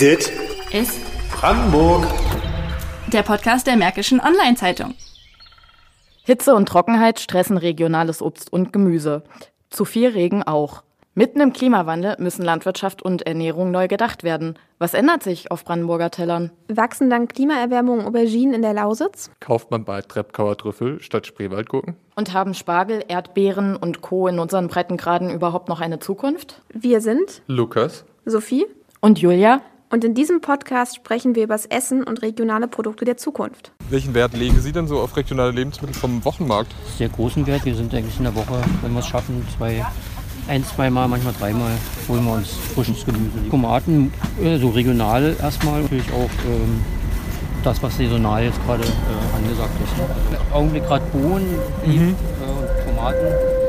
Dit ist Brandenburg. der Podcast der Märkischen Online-Zeitung. Hitze und Trockenheit stressen regionales Obst und Gemüse. Zu viel Regen auch. Mitten im Klimawandel müssen Landwirtschaft und Ernährung neu gedacht werden. Was ändert sich auf Brandenburger Tellern? Wachsen dank Klimaerwärmung Auberginen in der Lausitz? Kauft man bald Treppkauer Trüffel statt Spreewaldgurken? Und haben Spargel, Erdbeeren und Co. in unseren Breitengraden überhaupt noch eine Zukunft? Wir sind Lukas? Sophie Und Julia? Und in diesem Podcast sprechen wir über das Essen und regionale Produkte der Zukunft. Welchen Wert legen Sie denn so auf regionale Lebensmittel vom Wochenmarkt? sehr großen Wert. Wir sind eigentlich in der Woche, wenn wir es schaffen, zwei, ein, zweimal, manchmal dreimal holen wir uns frisches Gemüse. Die Tomaten, äh, so regional erstmal, natürlich auch ähm, das, was saisonal jetzt gerade äh, angesagt ist. Im Augenblick gerade Bohnen äh, und Tomaten.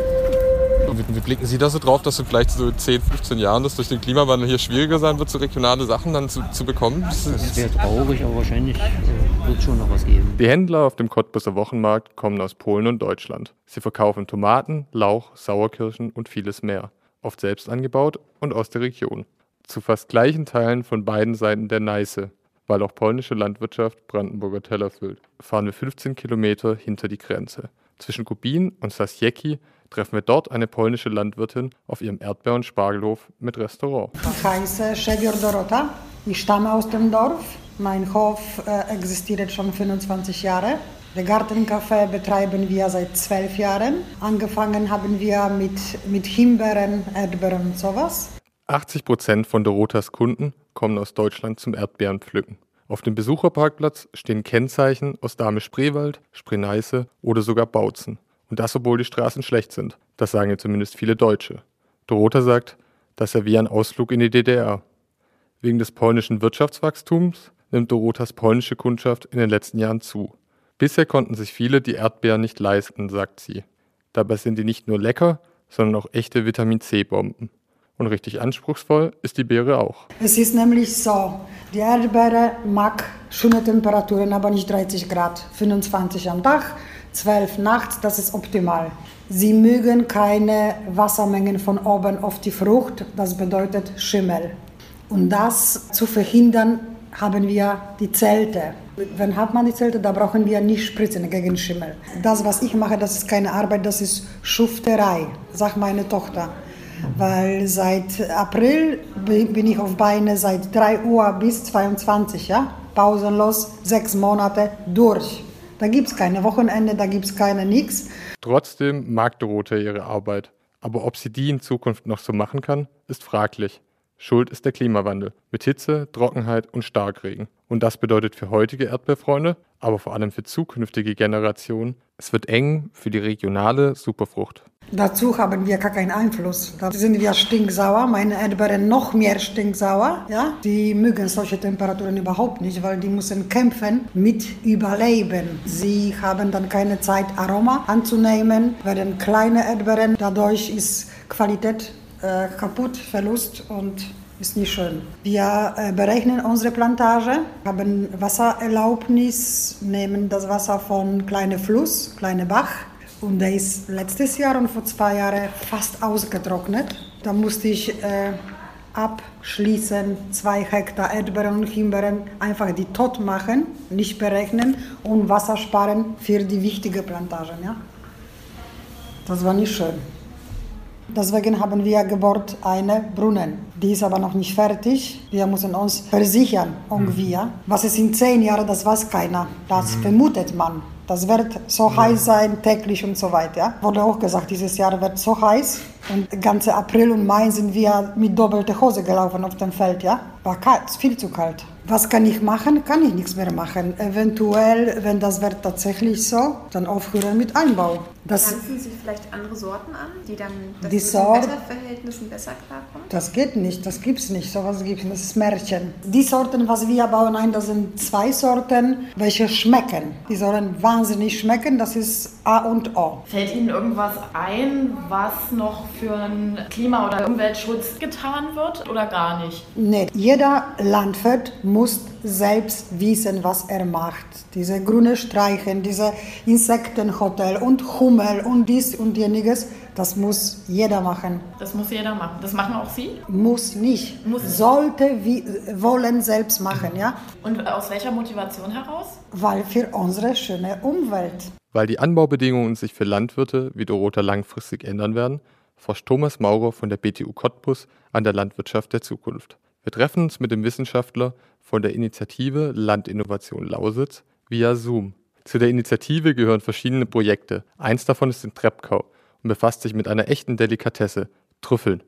Wie, wie blicken Sie da so drauf, dass so vielleicht so 10, 15 Jahren das durch den Klimawandel hier schwieriger sein wird, so regionale Sachen dann zu, zu bekommen? Das wäre traurig, aber wahrscheinlich äh, wird es schon noch was geben. Die Händler auf dem Cottbusser Wochenmarkt kommen aus Polen und Deutschland. Sie verkaufen Tomaten, Lauch, Sauerkirschen und vieles mehr. Oft selbst angebaut und aus der Region. Zu fast gleichen Teilen von beiden Seiten der Neiße, weil auch polnische Landwirtschaft Brandenburger Teller füllt, fahren wir 15 Kilometer hinter die Grenze. Zwischen Kubin und Sasieki treffen wir dort eine polnische Landwirtin auf ihrem Erdbeer- und Spargelhof mit Restaurant. Ich heiße Szewior Dorota. Ich stamme aus dem Dorf. Mein Hof äh, existiert schon 25 Jahre. Den Gartencafé betreiben wir seit zwölf Jahren. Angefangen haben wir mit, mit Himbeeren, Erdbeeren und sowas. 80 Prozent von Dorotas Kunden kommen aus Deutschland zum Erdbeerenpflücken. Auf dem Besucherparkplatz stehen Kennzeichen aus Dahme-Spreewald, Spree-Neiße oder sogar Bautzen. Und das, obwohl die Straßen schlecht sind. Das sagen ja zumindest viele Deutsche. Dorota sagt, das sei wie ein Ausflug in die DDR. Wegen des polnischen Wirtschaftswachstums nimmt Dorotas polnische Kundschaft in den letzten Jahren zu. Bisher konnten sich viele die Erdbeeren nicht leisten, sagt sie. Dabei sind die nicht nur lecker, sondern auch echte Vitamin C-Bomben. Und richtig anspruchsvoll ist die Beere auch. Es ist nämlich so, die Erdbeere mag schöne Temperaturen, aber nicht 30 Grad. 25 am Tag, 12 nachts, das ist optimal. Sie mögen keine Wassermengen von oben auf die Frucht, das bedeutet Schimmel. Und das zu verhindern, haben wir die Zelte. Wenn hat man die Zelte, da brauchen wir nicht spritzen gegen Schimmel. Das, was ich mache, das ist keine Arbeit, das ist Schufterei, sagt meine Tochter. Weil seit April bin ich auf Beine seit 3 Uhr bis 22, ja? pausenlos, sechs Monate durch. Da gibt es keine Wochenende, da gibt es keine nichts. Trotzdem mag Dorota ihre Arbeit. Aber ob sie die in Zukunft noch so machen kann, ist fraglich. Schuld ist der Klimawandel mit Hitze, Trockenheit und Starkregen. Und das bedeutet für heutige Erdbeerfreunde, aber vor allem für zukünftige Generationen, es wird eng für die regionale Superfrucht. Dazu haben wir gar keinen Einfluss. Da sind wir stinksauer, meine Erdbeeren noch mehr stinksauer. Ja? Die mögen solche Temperaturen überhaupt nicht, weil die müssen kämpfen mit Überleben. Sie haben dann keine Zeit, Aroma anzunehmen, werden kleine Erdbeeren. Dadurch ist Qualität äh, kaputt, Verlust und ist nicht schön. Wir äh, berechnen unsere Plantage, haben Wassererlaubnis, nehmen das Wasser von kleinem Fluss, kleinem Bach. Und der ist letztes Jahr und vor zwei Jahren fast ausgetrocknet. Da musste ich äh, abschließen, zwei Hektar Erdbeeren und Himbeeren, einfach die tot machen, nicht berechnen und Wasser sparen für die wichtigen Plantagen. Ja? Das war nicht schön. Deswegen haben wir gebohrt eine Brunnen. Die ist aber noch nicht fertig. Wir müssen uns versichern, irgendwie. Ja? Was ist in zehn Jahren, das weiß keiner. Das vermutet man. Das wird so heiß sein, täglich und so weiter. Ja? Wurde auch gesagt, dieses Jahr wird so heiß. Und ganze April und Mai sind wir mit doppelter Hose gelaufen auf dem Feld. Ja? War kalt, viel zu kalt. Was kann ich machen? Kann ich nichts mehr machen. Eventuell, wenn das wird tatsächlich so, dann aufhören mit Einbau. Das, Pflanzen Sie vielleicht andere Sorten an, die dann Die mit den Wetterverhältnissen besser klarkommen? Das geht nicht, das gibt's nicht, sowas gibt's nicht, das ist Märchen. Die Sorten, was wir bauen, nein, das sind zwei Sorten, welche schmecken. Die sollen wahnsinnig schmecken, das ist A und O. Fällt Ihnen irgendwas ein, was noch für einen Klima- oder Umweltschutz getan wird oder gar nicht? Nee, jeder Landwirt muss muss selbst wissen, was er macht. Diese grüne Streichen, diese Insektenhotel und Hummel und dies und jeniges, das muss jeder machen. Das muss jeder machen. Das machen auch Sie? Muss nicht. Muss. Sollte wie, wollen selbst machen, ja? Und aus welcher Motivation heraus? Weil für unsere schöne Umwelt. Weil die Anbaubedingungen sich für Landwirte wie Dorota langfristig ändern werden, forscht Thomas Maurer von der BTU Cottbus an der Landwirtschaft der Zukunft. Wir treffen uns mit dem Wissenschaftler von der Initiative Landinnovation Lausitz via Zoom. Zu der Initiative gehören verschiedene Projekte. Eins davon ist in Treppkau und befasst sich mit einer echten Delikatesse, Trüffeln.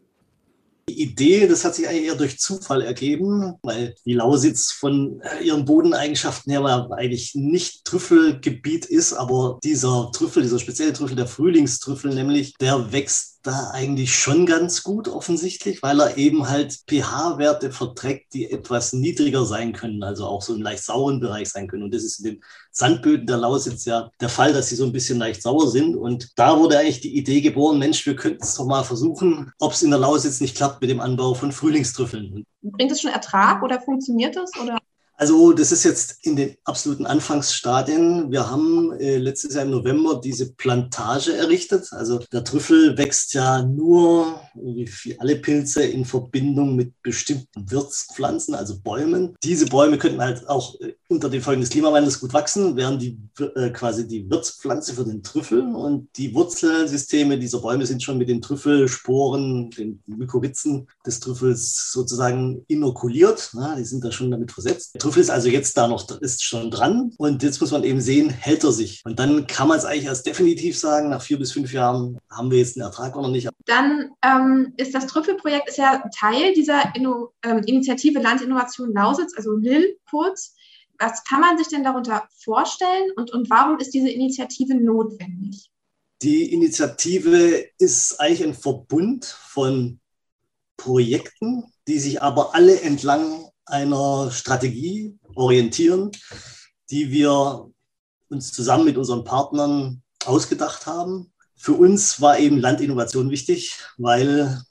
Die Idee, das hat sich eigentlich eher durch Zufall ergeben, weil die Lausitz von ihren Bodeneigenschaften her eigentlich nicht Trüffelgebiet ist, aber dieser Trüffel, dieser spezielle Trüffel, der Frühlingstrüffel nämlich, der wächst da eigentlich schon ganz gut offensichtlich, weil er eben halt pH-Werte verträgt, die etwas niedriger sein können, also auch so im leicht sauren Bereich sein können. Und das ist in den Sandböden der Lausitz ja der Fall, dass sie so ein bisschen leicht sauer sind. Und da wurde eigentlich die Idee geboren, Mensch, wir könnten es doch mal versuchen, ob es in der Lausitz nicht klappt mit dem Anbau von Frühlingstrüffeln. Bringt es schon Ertrag oder funktioniert das? Oder? Also das ist jetzt in den absoluten Anfangsstadien. Wir haben äh, letztes Jahr im November diese Plantage errichtet. Also der Trüffel wächst ja nur, wie alle Pilze, in Verbindung mit bestimmten Wirtspflanzen, also Bäumen. Diese Bäume könnten halt auch äh, unter den Folgen des Klimawandels gut wachsen, wären die äh, quasi die Wirtspflanze für den Trüffel. Und die Wurzelsysteme dieser Bäume sind schon mit den Trüffelsporen, den Mykorrhizen des Trüffels sozusagen inokuliert. Na, die sind da schon damit versetzt. Trüffel ist also jetzt da noch, ist schon dran und jetzt muss man eben sehen, hält er sich. Und dann kann man es eigentlich erst definitiv sagen, nach vier bis fünf Jahren haben wir jetzt einen Ertrag oder nicht. Dann ähm, ist das Trüffelprojekt ist ja Teil dieser Inno, ähm, Initiative Landinnovation Lausitz, also LIL kurz. Was kann man sich denn darunter vorstellen und, und warum ist diese Initiative notwendig? Die Initiative ist eigentlich ein Verbund von Projekten, die sich aber alle entlang einer Strategie orientieren, die wir uns zusammen mit unseren Partnern ausgedacht haben. Für uns war eben Landinnovation wichtig, weil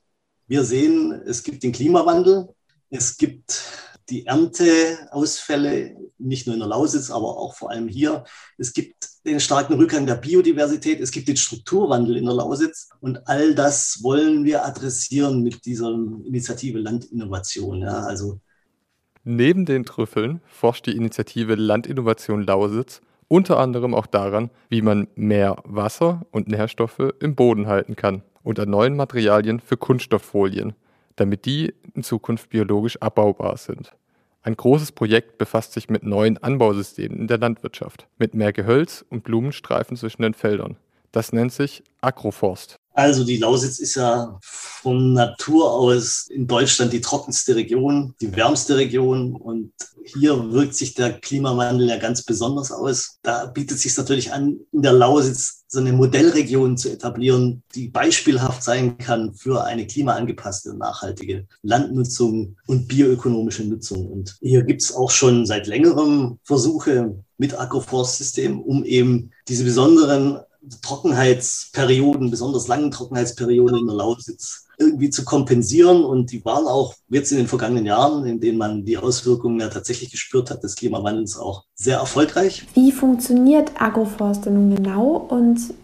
wir sehen, es gibt den Klimawandel, es gibt die Ernteausfälle, nicht nur in der Lausitz, aber auch vor allem hier. Es gibt den starken Rückgang der Biodiversität, es gibt den Strukturwandel in der Lausitz und all das wollen wir adressieren mit dieser Initiative Landinnovation. Ja, also Neben den Trüffeln forscht die Initiative Landinnovation Lausitz unter anderem auch daran, wie man mehr Wasser und Nährstoffe im Boden halten kann und an neuen Materialien für Kunststofffolien, damit die in Zukunft biologisch abbaubar sind. Ein großes Projekt befasst sich mit neuen Anbausystemen in der Landwirtschaft, mit mehr Gehölz und Blumenstreifen zwischen den Feldern. Das nennt sich Agroforst. Also die Lausitz ist ja von Natur aus in Deutschland die trockenste Region, die wärmste Region und hier wirkt sich der Klimawandel ja ganz besonders aus. Da bietet es sich natürlich an, in der Lausitz so eine Modellregion zu etablieren, die beispielhaft sein kann für eine klimaangepasste, nachhaltige Landnutzung und bioökonomische Nutzung. Und hier gibt es auch schon seit längerem Versuche mit Agroforstsystem, um eben diese besonderen Trockenheitsperioden, besonders langen Trockenheitsperioden in der Lausitz irgendwie zu kompensieren. Und die waren auch jetzt in den vergangenen Jahren, in denen man die Auswirkungen ja tatsächlich gespürt hat des Klimawandels, auch sehr erfolgreich. Wie funktioniert Agroforste nun genau und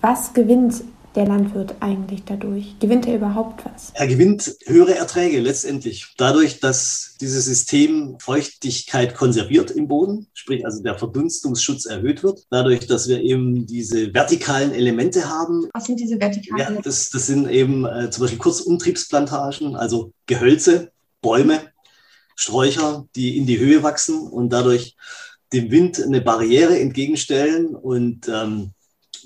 was gewinnt der Landwirt eigentlich dadurch? Gewinnt er überhaupt was? Er gewinnt höhere Erträge letztendlich. Dadurch, dass dieses System Feuchtigkeit konserviert im Boden, sprich also der Verdunstungsschutz erhöht wird. Dadurch, dass wir eben diese vertikalen Elemente haben. Was sind diese vertikalen? Ja, das, das sind eben äh, zum Beispiel Kurzumtriebsplantagen, also Gehölze, Bäume, Sträucher, die in die Höhe wachsen und dadurch dem Wind eine Barriere entgegenstellen und ähm,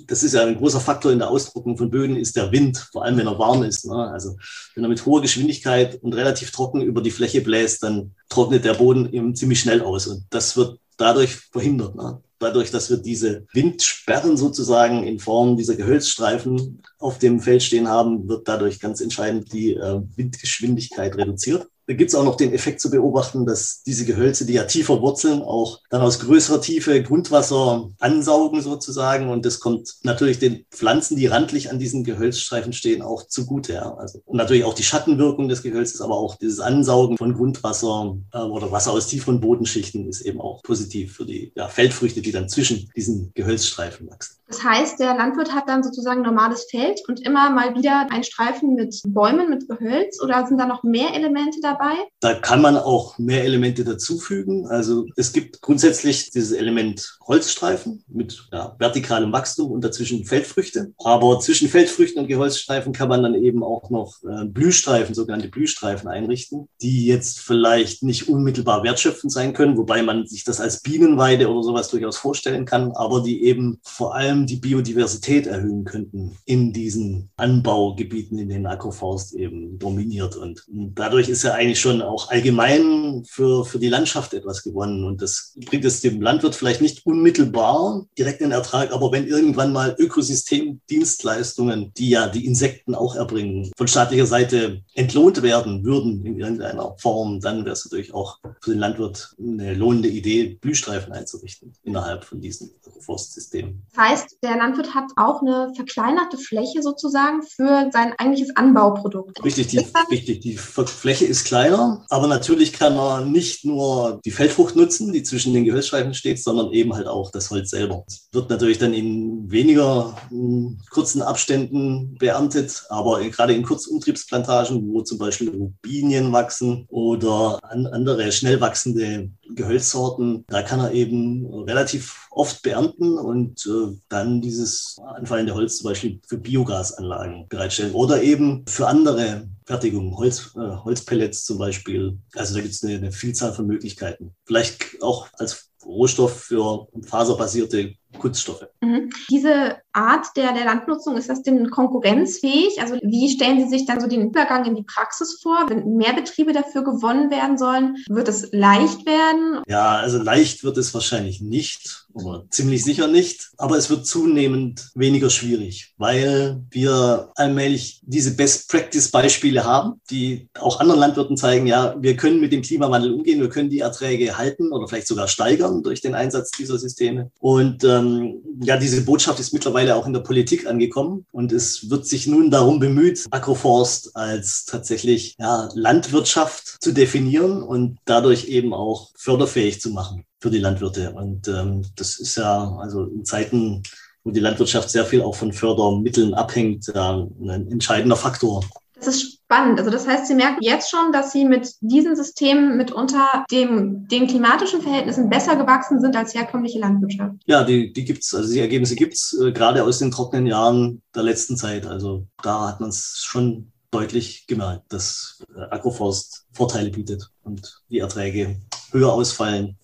das ist ja ein großer Faktor in der Austrocknung von Böden, ist der Wind, vor allem wenn er warm ist. Ne? Also wenn er mit hoher Geschwindigkeit und relativ trocken über die Fläche bläst, dann trocknet der Boden eben ziemlich schnell aus. Und das wird dadurch verhindert. Ne? Dadurch, dass wir diese Windsperren sozusagen in Form dieser Gehölzstreifen auf dem Feld stehen haben, wird dadurch ganz entscheidend die äh, Windgeschwindigkeit reduziert. Da gibt es auch noch den Effekt zu beobachten, dass diese Gehölze, die ja tiefer wurzeln, auch dann aus größerer Tiefe Grundwasser ansaugen sozusagen. Und das kommt natürlich den Pflanzen, die randlich an diesen Gehölzstreifen stehen, auch zugute. Ja. Also, natürlich auch die Schattenwirkung des Gehölzes, aber auch dieses Ansaugen von Grundwasser äh, oder Wasser aus tieferen Bodenschichten ist eben auch positiv für die ja, Feldfrüchte, die dann zwischen diesen Gehölzstreifen wachsen. Das heißt, der Landwirt hat dann sozusagen normales Feld und immer mal wieder ein Streifen mit Bäumen, mit Gehölz oder sind da noch mehr Elemente dabei? Da kann man auch mehr Elemente dazufügen. Also es gibt grundsätzlich dieses Element Holzstreifen mit ja, vertikalem Wachstum und dazwischen Feldfrüchte. Aber zwischen Feldfrüchten und Gehölzstreifen kann man dann eben auch noch äh, Blühstreifen, sogenannte Blühstreifen einrichten, die jetzt vielleicht nicht unmittelbar wertschöpfend sein können, wobei man sich das als Bienenweide oder sowas durchaus vorstellen kann, aber die eben vor allem die Biodiversität erhöhen könnten in diesen Anbaugebieten, in denen Agroforst eben dominiert. Und dadurch ist ja eigentlich schon auch allgemein für, für die Landschaft etwas gewonnen. Und das bringt es dem Landwirt vielleicht nicht unmittelbar direkt in Ertrag, aber wenn irgendwann mal Ökosystemdienstleistungen, die ja die Insekten auch erbringen, von staatlicher Seite entlohnt werden würden in irgendeiner Form, dann wäre es natürlich auch für den Landwirt eine lohnende Idee, Blühstreifen einzurichten innerhalb von diesem Forstsystem. Das heißt, der Landwirt hat auch eine verkleinerte Fläche sozusagen für sein eigentliches Anbauprodukt. Richtig, die, richtig, die Fläche ist kleiner, aber natürlich kann er nicht nur die Feldfrucht nutzen, die zwischen den Gehölzstreifen steht, sondern eben halt auch das Holz selber. Es wird natürlich dann in weniger in kurzen Abständen beerntet, aber gerade in Kurzumtriebsplantagen, wo zum Beispiel Rubinien wachsen oder an andere schnell wachsende Gehölzsorten, da kann er eben relativ oft beernten und äh, dann dieses anfallende Holz zum Beispiel für Biogasanlagen bereitstellen oder eben für andere Fertigungen, Holz, äh, Holzpellets zum Beispiel. Also da gibt es eine, eine Vielzahl von Möglichkeiten. Vielleicht auch als Rohstoff für faserbasierte Kunststoffe. Mhm. Diese Art der, der Landnutzung, ist das denn konkurrenzfähig? Also wie stellen Sie sich dann so den Übergang in die Praxis vor? Wenn mehr Betriebe dafür gewonnen werden sollen, wird es leicht werden? Ja, also leicht wird es wahrscheinlich nicht oder ziemlich sicher nicht, aber es wird zunehmend weniger schwierig, weil wir allmählich diese Best-Practice-Beispiele haben, die auch anderen Landwirten zeigen, ja, wir können mit dem Klimawandel umgehen, wir können die Erträge halten oder vielleicht sogar steigern durch den Einsatz dieser Systeme. Und ähm, ja, diese Botschaft ist mittlerweile auch in der Politik angekommen und es wird sich nun darum bemüht, Agroforst als tatsächlich ja, Landwirtschaft zu definieren und dadurch eben auch förderfähig zu machen für die Landwirte. Und ähm, das ist ja also in Zeiten, wo die Landwirtschaft sehr viel auch von Fördermitteln abhängt, äh, ein entscheidender Faktor. Das ist spannend. Also das heißt, Sie merken jetzt schon, dass Sie mit diesen Systemen mitunter dem, den klimatischen Verhältnissen besser gewachsen sind als herkömmliche Landwirtschaft. Ja, die, die gibt es. Also die Ergebnisse gibt es äh, gerade aus den trockenen Jahren der letzten Zeit. Also da hat man es schon deutlich gemerkt, dass äh, Agroforst Vorteile bietet und die Erträge höher ausfallen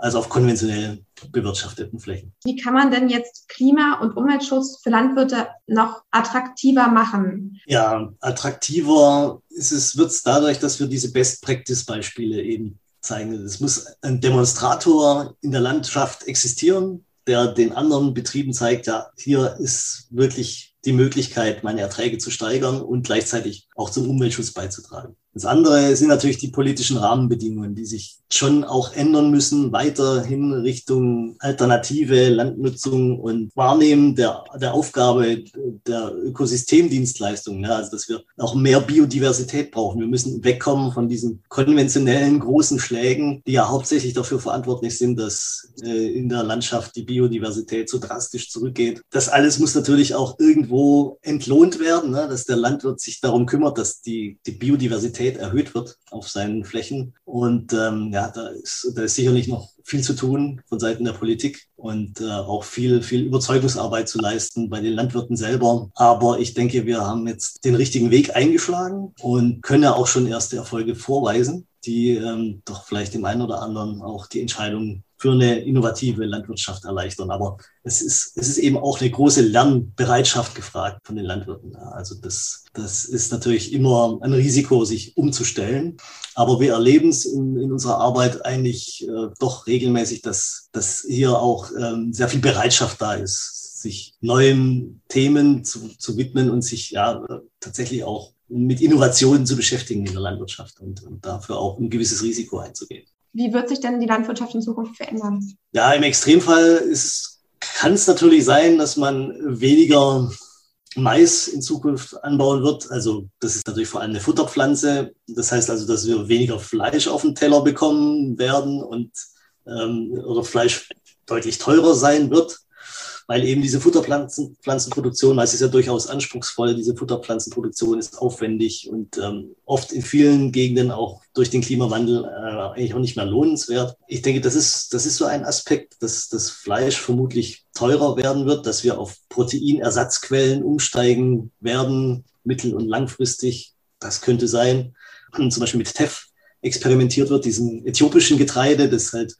als auf konventionell bewirtschafteten Flächen. Wie kann man denn jetzt Klima- und Umweltschutz für Landwirte noch attraktiver machen? Ja, attraktiver ist es, wird es dadurch, dass wir diese Best-Practice-Beispiele eben zeigen. Es muss ein Demonstrator in der Landschaft existieren, der den anderen Betrieben zeigt, ja, hier ist wirklich die Möglichkeit, meine Erträge zu steigern und gleichzeitig auch zum Umweltschutz beizutragen. Das andere sind natürlich die politischen Rahmenbedingungen, die sich schon auch ändern müssen, weiterhin Richtung alternative Landnutzung und Wahrnehmen der, der Aufgabe der Ökosystemdienstleistungen. Ja, also, dass wir auch mehr Biodiversität brauchen. Wir müssen wegkommen von diesen konventionellen großen Schlägen, die ja hauptsächlich dafür verantwortlich sind, dass äh, in der Landschaft die Biodiversität so drastisch zurückgeht. Das alles muss natürlich auch irgendwo entlohnt werden, ne, dass der Landwirt sich darum kümmert, dass die, die Biodiversität Qualität erhöht wird auf seinen Flächen. Und ähm, ja, da ist, da ist sicherlich noch viel zu tun von Seiten der Politik und äh, auch viel, viel Überzeugungsarbeit zu leisten bei den Landwirten selber. Aber ich denke, wir haben jetzt den richtigen Weg eingeschlagen und können ja auch schon erste Erfolge vorweisen, die ähm, doch vielleicht dem einen oder anderen auch die Entscheidung für eine innovative Landwirtschaft erleichtern. Aber es ist, es ist eben auch eine große Lernbereitschaft gefragt von den Landwirten. Also das, das ist natürlich immer ein Risiko, sich umzustellen. Aber wir erleben es in, in unserer Arbeit eigentlich äh, doch regelmäßig, dass, dass hier auch ähm, sehr viel Bereitschaft da ist, sich neuen Themen zu, zu widmen und sich ja tatsächlich auch mit Innovationen zu beschäftigen in der Landwirtschaft und, und dafür auch ein gewisses Risiko einzugehen. Wie wird sich denn die Landwirtschaft in Zukunft verändern? Ja, im Extremfall kann es natürlich sein, dass man weniger Mais in Zukunft anbauen wird. Also das ist natürlich vor allem eine Futterpflanze. Das heißt also, dass wir weniger Fleisch auf den Teller bekommen werden und ähm, oder Fleisch deutlich teurer sein wird weil eben diese Futterpflanzenproduktion, es ist ja durchaus anspruchsvoll, diese Futterpflanzenproduktion ist aufwendig und ähm, oft in vielen Gegenden auch durch den Klimawandel äh, eigentlich auch nicht mehr lohnenswert. Ich denke, das ist, das ist so ein Aspekt, dass das Fleisch vermutlich teurer werden wird, dass wir auf Proteinersatzquellen umsteigen werden, mittel- und langfristig. Das könnte sein. Und zum Beispiel mit Teff experimentiert wird, diesem äthiopischen Getreide, das halt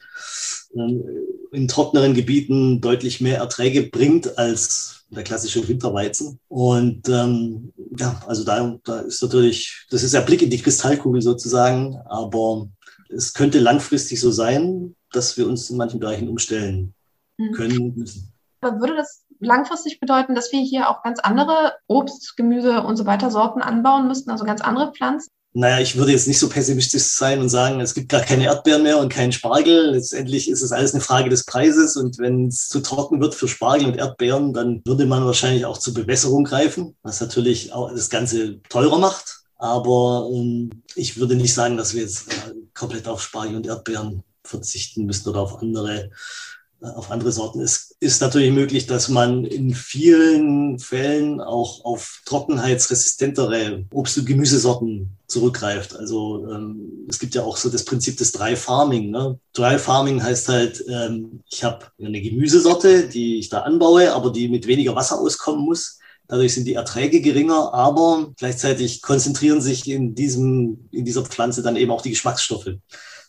ähm, in trockneren Gebieten deutlich mehr Erträge bringt als der klassische Winterweizen. Und ähm, ja, also da, da ist natürlich, das ist der Blick in die Kristallkugel sozusagen, aber es könnte langfristig so sein, dass wir uns in manchen Bereichen umstellen mhm. können müssen. Aber würde das langfristig bedeuten, dass wir hier auch ganz andere Obst, Gemüse und so weiter Sorten anbauen müssten, also ganz andere Pflanzen? Naja, ich würde jetzt nicht so pessimistisch sein und sagen, es gibt gar keine Erdbeeren mehr und keinen Spargel. Letztendlich ist es alles eine Frage des Preises und wenn es zu trocken wird für Spargel und Erdbeeren, dann würde man wahrscheinlich auch zur Bewässerung greifen, was natürlich auch das Ganze teurer macht. Aber ähm, ich würde nicht sagen, dass wir jetzt äh, komplett auf Spargel und Erdbeeren verzichten müssen oder auf andere auf andere Sorten. Es ist natürlich möglich, dass man in vielen Fällen auch auf trockenheitsresistentere Obst- und Gemüsesorten zurückgreift. Also ähm, es gibt ja auch so das Prinzip des Dry Farming. Ne? Dry Farming heißt halt, ähm, ich habe eine Gemüsesorte, die ich da anbaue, aber die mit weniger Wasser auskommen muss. Dadurch sind die Erträge geringer, aber gleichzeitig konzentrieren sich in, diesem, in dieser Pflanze dann eben auch die Geschmacksstoffe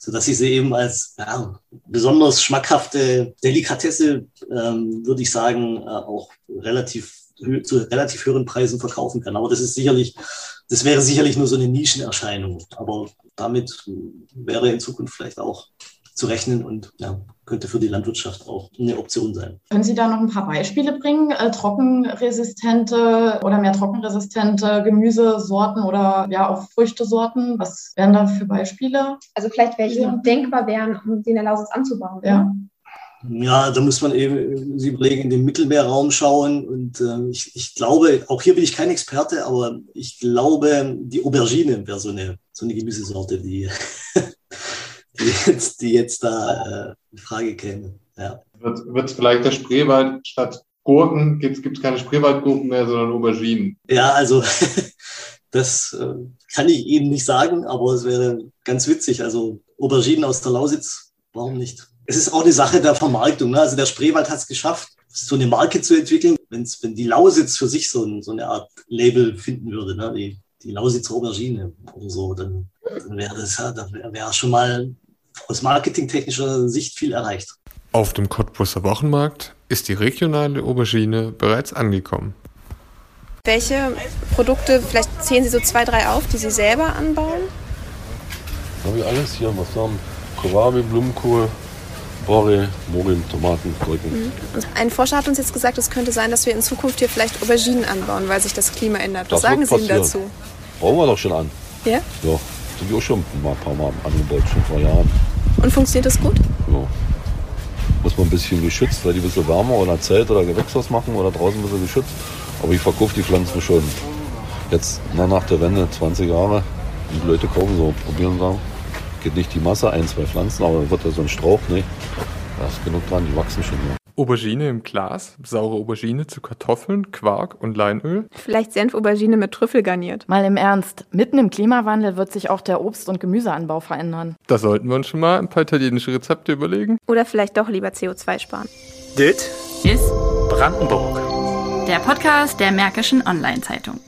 sodass ich sie eben als ja, besonders schmackhafte Delikatesse, ähm, würde ich sagen, äh, auch relativ zu relativ höheren Preisen verkaufen kann. Aber das ist sicherlich, das wäre sicherlich nur so eine Nischenerscheinung. Aber damit wäre in Zukunft vielleicht auch zu rechnen und ja, könnte für die Landwirtschaft auch eine Option sein. Können Sie da noch ein paar Beispiele bringen? Äh, trockenresistente oder mehr trockenresistente Gemüsesorten oder ja auch Früchtesorten? Was wären da für Beispiele? Also vielleicht welche ja. denkbar wären, um sie in der Lausitz anzubauen. Ja. Ja, da muss man eben Sie überlegen, in den Mittelmeerraum schauen. Und äh, ich, ich glaube, auch hier bin ich kein Experte, aber ich glaube, die Aubergine wäre so eine, so eine Gemüsesorte, die die jetzt, die jetzt da äh, in Frage käme. Ja. Wird es vielleicht der Spreewald statt Gurken, gibt es keine Spreewaldgurken mehr, sondern Auberginen? Ja, also das äh, kann ich Ihnen nicht sagen, aber es wäre ganz witzig. Also Auberginen aus der Lausitz, warum nicht? Es ist auch eine Sache der Vermarktung. Ne? Also der Spreewald hat es geschafft, so eine Marke zu entwickeln. Wenn's, wenn die Lausitz für sich so, ein, so eine Art Label finden würde, ne? die, die Lausitzer Aubergine oder so, dann, dann wäre das ja, dann wäre wär schon mal aus marketingtechnischer Sicht viel erreicht. Auf dem Cottbusser Wochenmarkt ist die regionale Aubergine bereits angekommen. Welche Produkte, vielleicht zählen Sie so zwei, drei auf, die Sie selber anbauen? Habe ich alles hier, was haben Kohlrabi, Blumenkohl, Borre, Mogeln, Tomaten, Gurken. Mhm. Ein Forscher hat uns jetzt gesagt, es könnte sein, dass wir in Zukunft hier vielleicht Auberginen anbauen, weil sich das Klima ändert. Was das sagen Sie dazu? Brauchen wir doch schon an. Ja? Ja, sind wir auch schon ein paar Mal angebaut, schon vor Jahren. Und funktioniert das gut? Ja. Muss man ein bisschen geschützt, weil die ein bisschen wärmer oder Zelt oder Gewächshaus machen oder draußen ein bisschen geschützt. Aber ich verkaufe die Pflanzen schon jetzt na, nach der Wende, 20 Jahre. Und die Leute kaufen so, probieren sagen. Geht nicht die Masse, ein, zwei Pflanzen, aber wird ja so ein Strauch, ne? Da ist genug dran, die wachsen schon. Ja. Aubergine im Glas, saure Aubergine zu Kartoffeln, Quark und Leinöl. Vielleicht Senfaubergine mit Trüffel garniert. Mal im Ernst, mitten im Klimawandel wird sich auch der Obst- und Gemüseanbau verändern. Da sollten wir uns schon mal ein paar italienische Rezepte überlegen. Oder vielleicht doch lieber CO2 sparen. Dit ist Brandenburg. Der Podcast der Märkischen Online-Zeitung.